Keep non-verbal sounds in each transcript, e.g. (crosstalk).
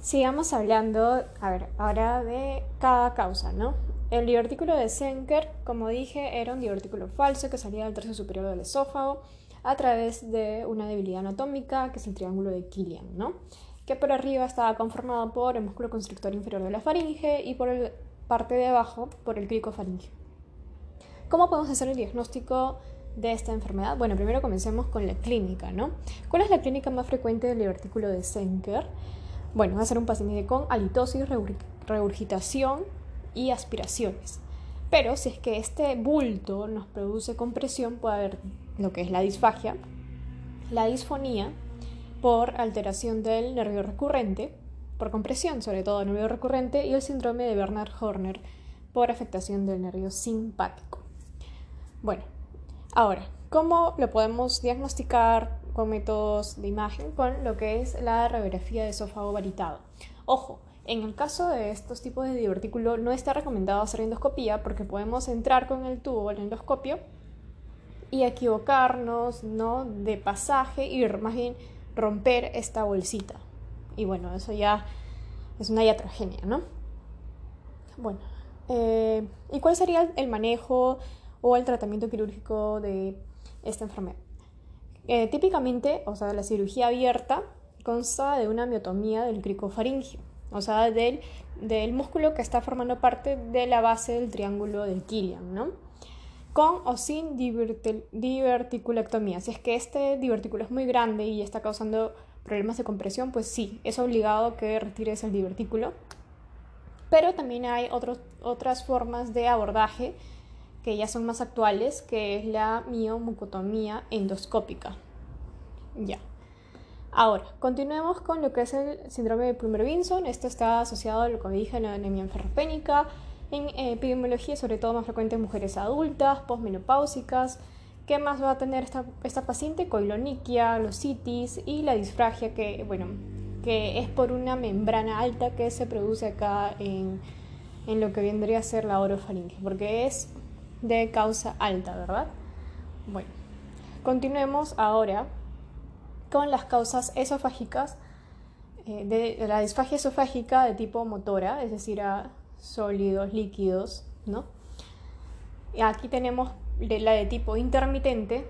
sigamos hablando, a ver, ahora de cada causa, ¿no? El divertículo de Senker, como dije, era un divertículo falso que salía del tercio superior del esófago a través de una debilidad anatómica, que es el triángulo de Killian, ¿no? Que por arriba estaba conformado por el músculo constrictor inferior de la faringe y por la parte de abajo por el cricofaringe. ¿Cómo podemos hacer el diagnóstico de esta enfermedad? Bueno, primero comencemos con la clínica, ¿no? ¿Cuál es la clínica más frecuente del divertículo de Senker? Bueno, va a ser un paciente con halitosis, regurgitación y aspiraciones. Pero si es que este bulto nos produce compresión, puede haber lo que es la disfagia, la disfonía por alteración del nervio recurrente, por compresión, sobre todo el nervio recurrente, y el síndrome de Bernard Horner por afectación del nervio simpático. Bueno, ahora, ¿cómo lo podemos diagnosticar métodos de imagen? Con lo que es la radiografía de esófago varitado. Ojo, en el caso de estos tipos de divertículo no está recomendado hacer endoscopía porque podemos entrar con el tubo al endoscopio y equivocarnos ¿no? de pasaje y más bien romper esta bolsita. Y bueno, eso ya es una iatrogenia, ¿no? Bueno, eh, ¿y cuál sería el manejo o el tratamiento quirúrgico de esta enfermedad? Eh, típicamente, o sea, la cirugía abierta consta de una miotomía del cricofaringio o sea, del, del músculo que está formando parte de la base del triángulo del Killian, ¿no? Con o sin diverticulectomía. Si es que este divertículo es muy grande y está causando problemas de compresión, pues sí, es obligado que retires el divertículo. Pero también hay otras formas de abordaje que ya son más actuales, que es la miomucotomía endoscópica. Ya. Ahora, continuemos con lo que es el síndrome de Plummer-Vinson. Esto está asociado a lo que dije, a la anemia enferropénica. En epidemiología, sobre todo más frecuente en mujeres adultas, posmenopáusicas. ¿Qué más va a tener esta, esta paciente? Coiloniquia, lositis y la disfragia, que, bueno, que es por una membrana alta que se produce acá en, en lo que vendría a ser la orofaringe, porque es de causa alta, ¿verdad? Bueno, continuemos ahora con las causas esofágicas eh, de, la disfagia esofágica de tipo motora, es decir, a sólidos, líquidos, ¿no? Aquí tenemos la de tipo intermitente,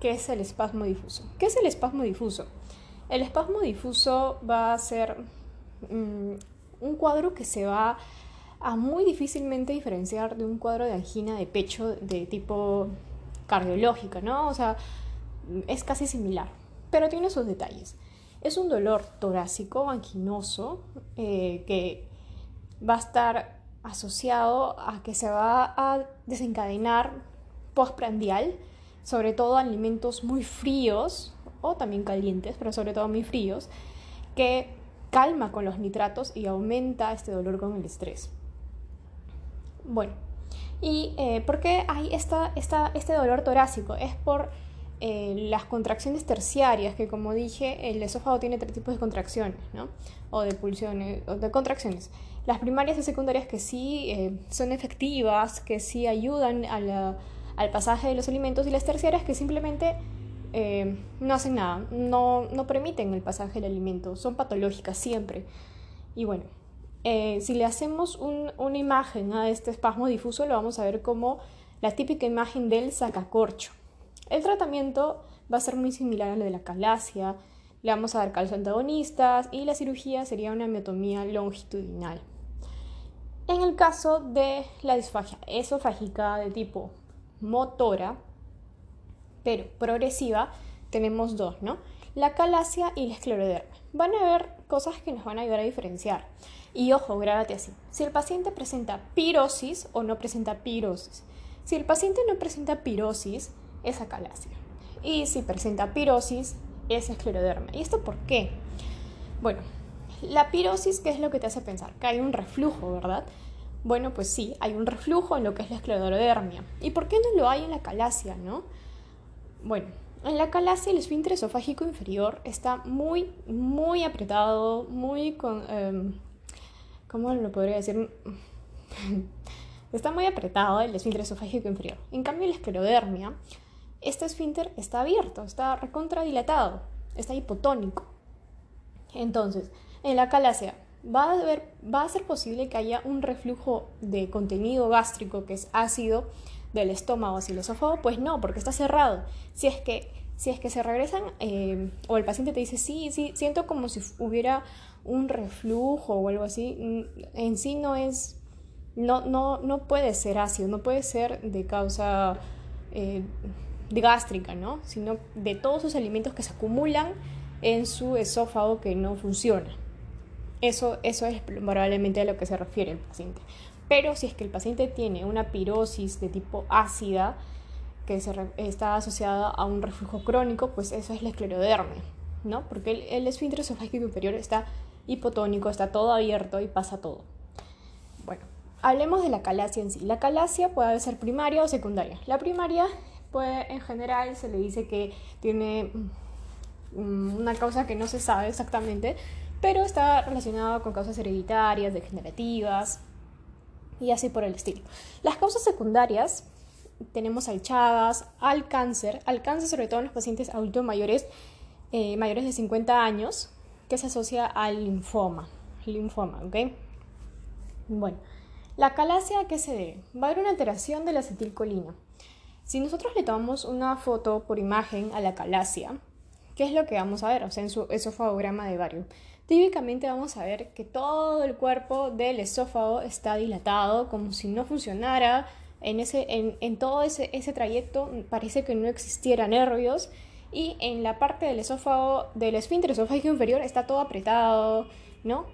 que es el espasmo difuso. ¿Qué es el espasmo difuso? El espasmo difuso va a ser mm, un cuadro que se va a muy difícilmente diferenciar de un cuadro de angina de pecho de tipo cardiológica, ¿no? O sea, es casi similar pero tiene sus detalles. Es un dolor torácico, anquinoso, eh, que va a estar asociado a que se va a desencadenar postprandial, sobre todo alimentos muy fríos o también calientes, pero sobre todo muy fríos, que calma con los nitratos y aumenta este dolor con el estrés. Bueno, ¿y eh, por qué hay esta, este dolor torácico? Es por eh, las contracciones terciarias, que como dije, el esófago tiene tres tipos de contracciones, ¿no? O de pulsiones, o de contracciones. Las primarias y secundarias que sí eh, son efectivas, que sí ayudan al pasaje de los alimentos, y las terciarias que simplemente eh, no hacen nada, no, no, permiten el pasaje del alimento, son patológicas siempre. Y bueno, si le hacemos una imagen a este espasmo difuso, lo vamos a ver como la típica imagen del sacacorcho. El tratamiento va a ser muy similar a lo de la calasia, le vamos a dar calcio antagonistas y la cirugía sería una miotomía longitudinal. En el caso de la disfagia esofágica de tipo motora, pero progresiva, tenemos dos, ¿no? La calasia y la escleroderma. Van a haber cosas que nos van a ayudar a diferenciar. Y ojo, grábate así. Si el paciente presenta pirosis o no presenta pirosis. Si el paciente no presenta pirosis, es acalasia. Y si presenta pirosis, es escleroderma. ¿Y esto por qué? Bueno, la pirosis, ¿qué es lo que te hace pensar? Que hay un reflujo, ¿verdad? Bueno, pues sí, hay un reflujo en lo que es la esclerodermia. ¿Y por qué no lo hay en la calasia, no? Bueno, en la calasia el esfínter esofágico inferior está muy, muy apretado, muy con... Em, ¿Cómo lo podría decir? (laughs) está muy apretado el esfínter esofágico inferior. En cambio, la esclerodermia este esfínter está abierto, está recontradilatado, está hipotónico. Entonces, en la calasia ¿Va a, haber, ¿Va a ser posible que haya un reflujo de contenido gástrico que es ácido del estómago hacia el esófago? Pues no, porque está cerrado. Si es que, si es que se regresan eh, o el paciente te dice, sí, sí, siento como si hubiera un reflujo o algo así, en sí no es, no, no, no puede ser ácido, no puede ser de causa eh, gástrica, ¿no? Sino de todos esos alimentos que se acumulan en su esófago que no funciona. Eso, eso es probablemente a lo que se refiere el paciente. Pero si es que el paciente tiene una pirosis de tipo ácida, que se está asociada a un reflujo crónico, pues eso es la esclerodermia, ¿no? Porque el, el esfínter esofágico inferior está hipotónico, está todo abierto y pasa todo. Bueno, hablemos de la calasia en sí. La calasia puede ser primaria o secundaria. La primaria, pues en general se le dice que tiene mm, una causa que no se sabe exactamente, pero está relacionada con causas hereditarias, degenerativas y así por el estilo. Las causas secundarias tenemos al Chagas, al cáncer, al cáncer sobre todo en los pacientes adultos mayores, eh, mayores de 50 años, que se asocia al linfoma. Linfoma, ¿ok? Bueno, la calasia, ¿a qué se debe? Va a haber una alteración de la acetilcolina. Si nosotros le tomamos una foto por imagen a la calasia, ¿qué es lo que vamos a ver? O sea, en su esofagograma de Vario. Típicamente vamos a ver que todo el cuerpo del esófago está dilatado, como si no funcionara. En, ese, en, todo ese, ese trayecto parece que no existiera nervios y en la parte del esófago, del esfínter esofágico inferior está todo apretado, ¿no?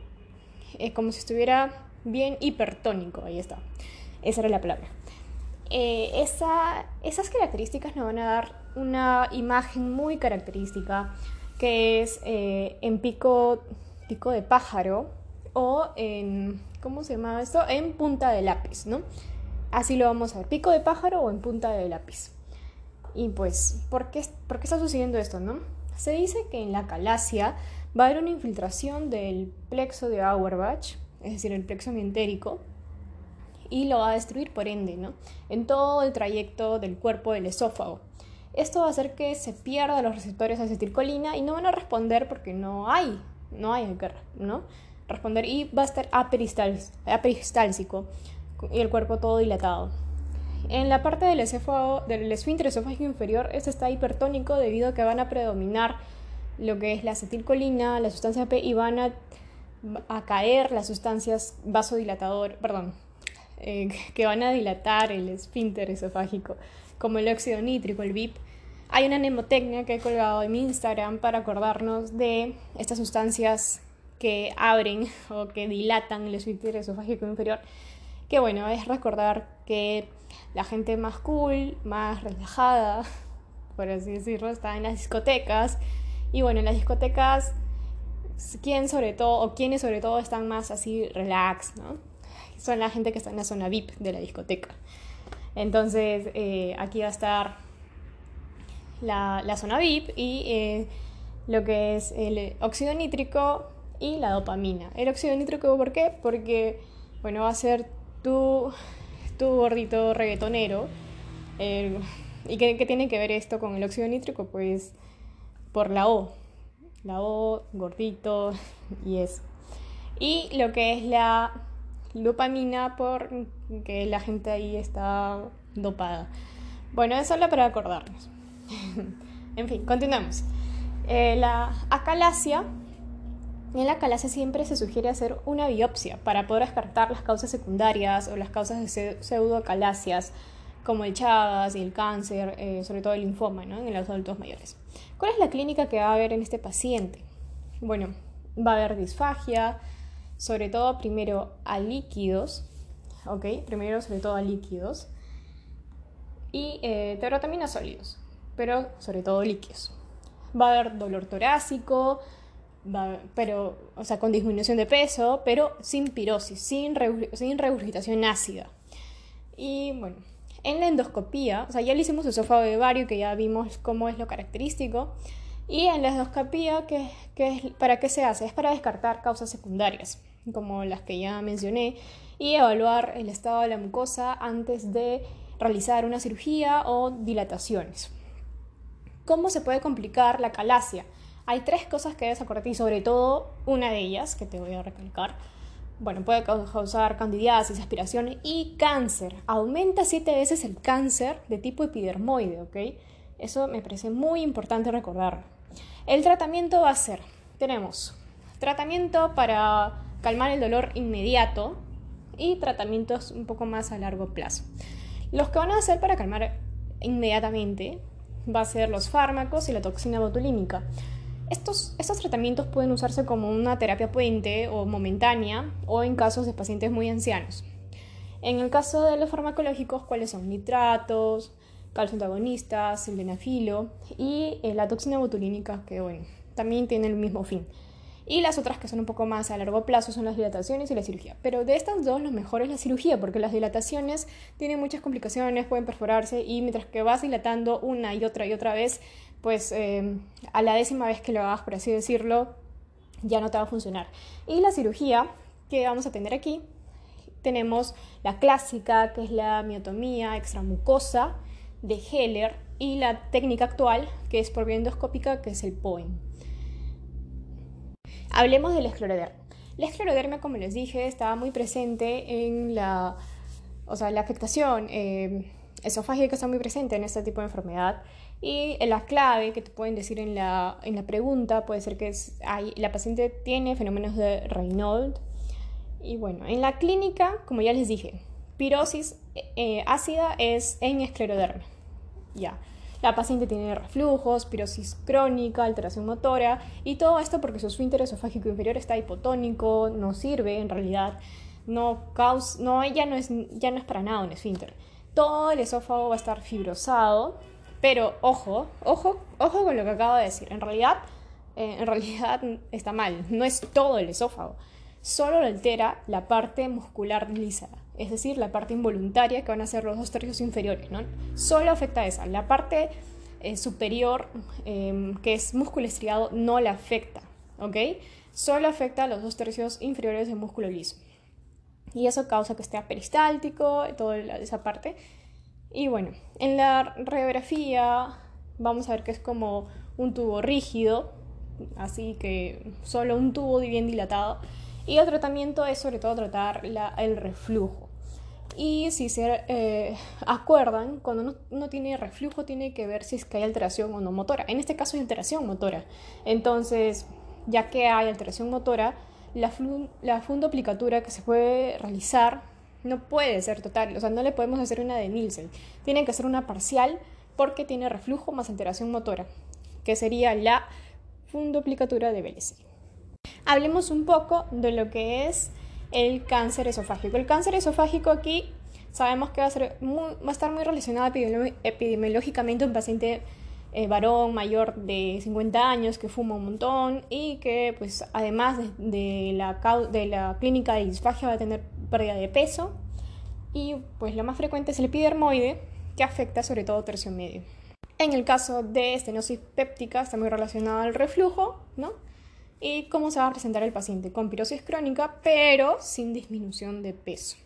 Es como si estuviera bien hipertónico, ahí está. Esa era la palabra. Eh, esa, esas características nos van a dar una imagen muy característica que es eh, en pico, pico de pájaro o en, ¿cómo se llama esto? En punta de lápiz, ¿no? Así lo vamos a ver, pico de pájaro o en punta de lápiz. Y pues, ¿por qué, ¿por qué está sucediendo esto, no? Se dice que en la calasia va a haber una infiltración del plexo de Auerbach, es decir, el plexo mientérico, y lo va a destruir por ende, ¿no? En todo el trayecto del cuerpo del esófago. Esto va a hacer que se pierdan los receptores de acetilcolina y no van a responder porque no hay, no hay que ¿no? responder y va a estar aperistálsico y el cuerpo todo dilatado. En la parte del, del esfínter esofágico inferior, este está hipertónico debido a que van a predominar lo que es la acetilcolina, la sustancia P y van a, caer las sustancias vasodilatador, perdón, eh, que van a dilatar el esfínter esofágico, como el óxido nítrico, el VIP. Hay una mnemotecnia que he colgado en mi Instagram para acordarnos de estas sustancias que abren (laughs) o que dilatan el esfínter esofágico inferior, que bueno, es recordar que la gente más cool, más relajada, (laughs) por así decirlo, está en las discotecas. Y bueno, en las discotecas, ¿quién sobre todo, o quiénes sobre todo están más así relax, ¿no? Son la gente que está en la zona VIP de la discoteca. Entonces, eh, aquí va a estar la, la zona VIP y eh, lo que es el óxido nítrico y la dopamina. El óxido nítrico, ¿por qué? Porque, bueno, va a ser tu tu gordito reggaetonero. Eh, ¿Y qué, tiene que ver esto con el óxido nítrico? Pues por la O. La O, gordito y eso. Y lo que es la dopamina, por que la gente ahí está dopada. Bueno, eso es para acordarnos. (laughs) en fin, continuamos. Eh, la acalasia en la calasia siempre se sugiere hacer una biopsia para poder descartar las causas secundarias o las causas de pseudocalasias como el Chagas y el cáncer, eh, sobre todo el linfoma en los adultos mayores. ¿Cuál es la clínica que va a haber en este paciente? Bueno, va a haber disfagia, sobre todo primero a líquidos, ¿ok? Primero sobre todo a líquidos y eh, a sólidos, pero sobre todo líquidos. Va a haber dolor torácico, pero, o sea, con disminución de peso, pero sin pirosis, sin, sin regurgitación ácida. Y bueno, en la endoscopía, o sea, ya le hicimos esófago de vario, que ya vimos cómo es lo característico. Y en la endoscopía, ¿qué, qué, ¿para qué se hace? Es para descartar causas secundarias, como las que ya mencioné, y evaluar el estado de la mucosa antes de realizar una cirugía o dilataciones. ¿Cómo se puede complicar la calasia? hay tres cosas que debes acordarte y sobre todo una de ellas que te voy a recalcar. Bueno, puede causar candidiasis, aspiración y cáncer. Aumenta siete veces el cáncer de tipo epidermoide, ¿ok? Eso me parece muy importante recordar. El tratamiento va a ser, tenemos tratamiento para calmar el dolor inmediato y tratamientos un poco más a largo plazo. Los que van a hacer para calmar inmediatamente va a ser los fármacos y la toxina botulínica. Estos, estos tratamientos pueden usarse como una terapia puente o momentánea o en casos de pacientes muy ancianos. En el caso de los farmacológicos, ¿cuáles son? Nitratos, calcio antagonistas, sildenafilo y eh, la toxina botulínica, que bueno, también tiene el mismo fin. Y las otras que son un poco más a largo plazo son las dilataciones y la cirugía. Pero de estas dos, lo mejor es la cirugía, porque las dilataciones tienen muchas complicaciones, pueden perforarse y mientras que vas dilatando una y otra y otra vez, pues eh, a la décima vez que lo hagas, por así decirlo, ya no te va a funcionar. Y la cirugía que vamos a tener aquí, tenemos la clásica, que es la miotomía extramucosa de Heller, y la técnica actual, que es por vía endoscópica, que es el POEM. Hablemos del escleroderma. La esclerodermia, como les dije, estaba muy presente en la, o sea, la afectación eh, esofágica está muy presente en este tipo de enfermedad. Y la clave que te pueden decir en la, en la pregunta puede ser que la paciente tiene fenómenos de Raynaud. Y bueno, en la clínica, como ya les dije, pirosis eh, ácida es en esclerodermia. Ya. La paciente tiene reflujos, pirosis crónica, alteración motora y todo esto porque su esfínter esofágico inferior está hipotónico, no sirve en realidad, no causa, no, ya no es, ya no es para nada un esfínter. Todo el esófago va a estar fibrosado, pero ojo, ojo, ojo con lo que acabo de decir. En realidad, eh, en realidad está mal, no es todo el esófago, solo altera la parte muscular lisa es decir, la parte involuntaria que van a ser los dos tercios inferiores, ¿no? Solo afecta a esa. La parte eh, superior, em, que es músculo estriado, no la afecta, ¿ok? Solo afecta a los dos tercios inferiores del músculo liso. Y eso causa que esté peristáltico, toda esa parte. Y bueno, en la radiografía vamos a ver que es como un tubo rígido, así que solo un tubo bien dilatado. Y el tratamiento es sobre todo tratar el reflujo. Y si se eh, acuerdan, cuando uno, tiene reflujo tiene que ver si es que hay alteración o no motora. En este caso hay alteración motora. Entonces, ya que hay alteración motora, la, la fundoplicatura que se puede realizar no puede ser total. O sea, no le podemos hacer una de Nielsen. Tiene que ser una parcial porque tiene reflujo más alteración motora, que sería la fundoplicatura de Bellesi. Hablemos un poco de lo que es el cáncer esofágico. El cáncer esofágico aquí sabemos que va a, ser va a estar muy relacionado epidemiológicamente un paciente eh, varón mayor de 50 años que fuma un montón y que pues además de, la, de la clínica de disfagia va a tener pérdida de peso y pues lo más frecuente es el epidermoide que afecta sobre todo tercio medio. En el caso de estenosis péptica está muy relacionado al reflujo, ¿no? Y cómo se va a presentar el paciente con pirosis crónica, pero sin disminución de peso.